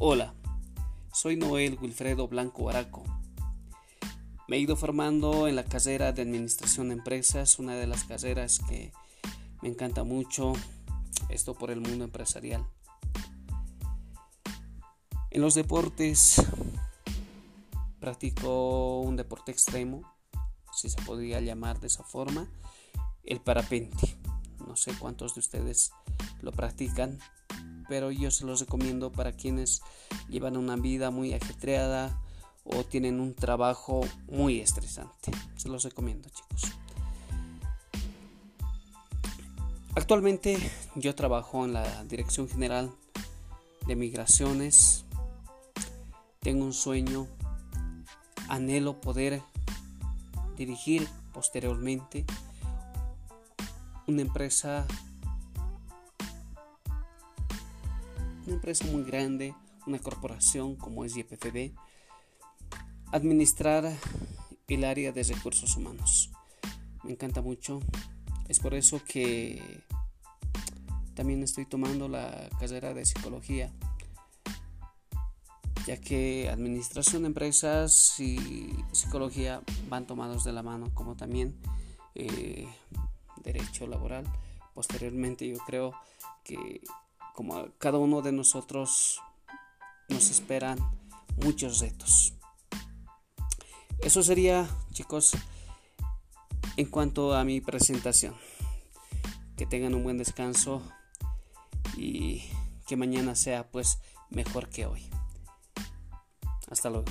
Hola, soy Noel Wilfredo Blanco Baraco. Me he ido formando en la carrera de Administración de Empresas, una de las carreras que me encanta mucho, esto por el mundo empresarial. En los deportes practico un deporte extremo, si se podría llamar de esa forma, el parapente. No sé cuántos de ustedes lo practican, pero yo se los recomiendo para quienes llevan una vida muy ajetreada o tienen un trabajo muy estresante. Se los recomiendo, chicos. Actualmente yo trabajo en la Dirección General de Migraciones. Tengo un sueño, anhelo poder dirigir posteriormente una empresa una empresa muy grande, una corporación como es YPFB, administrar el área de recursos humanos. Me encanta mucho. Es por eso que también estoy tomando la carrera de psicología, ya que administración de empresas y psicología van tomados de la mano, como también eh, derecho laboral. Posteriormente yo creo que como cada uno de nosotros nos esperan muchos retos. Eso sería, chicos, en cuanto a mi presentación. Que tengan un buen descanso y que mañana sea pues mejor que hoy. Hasta luego.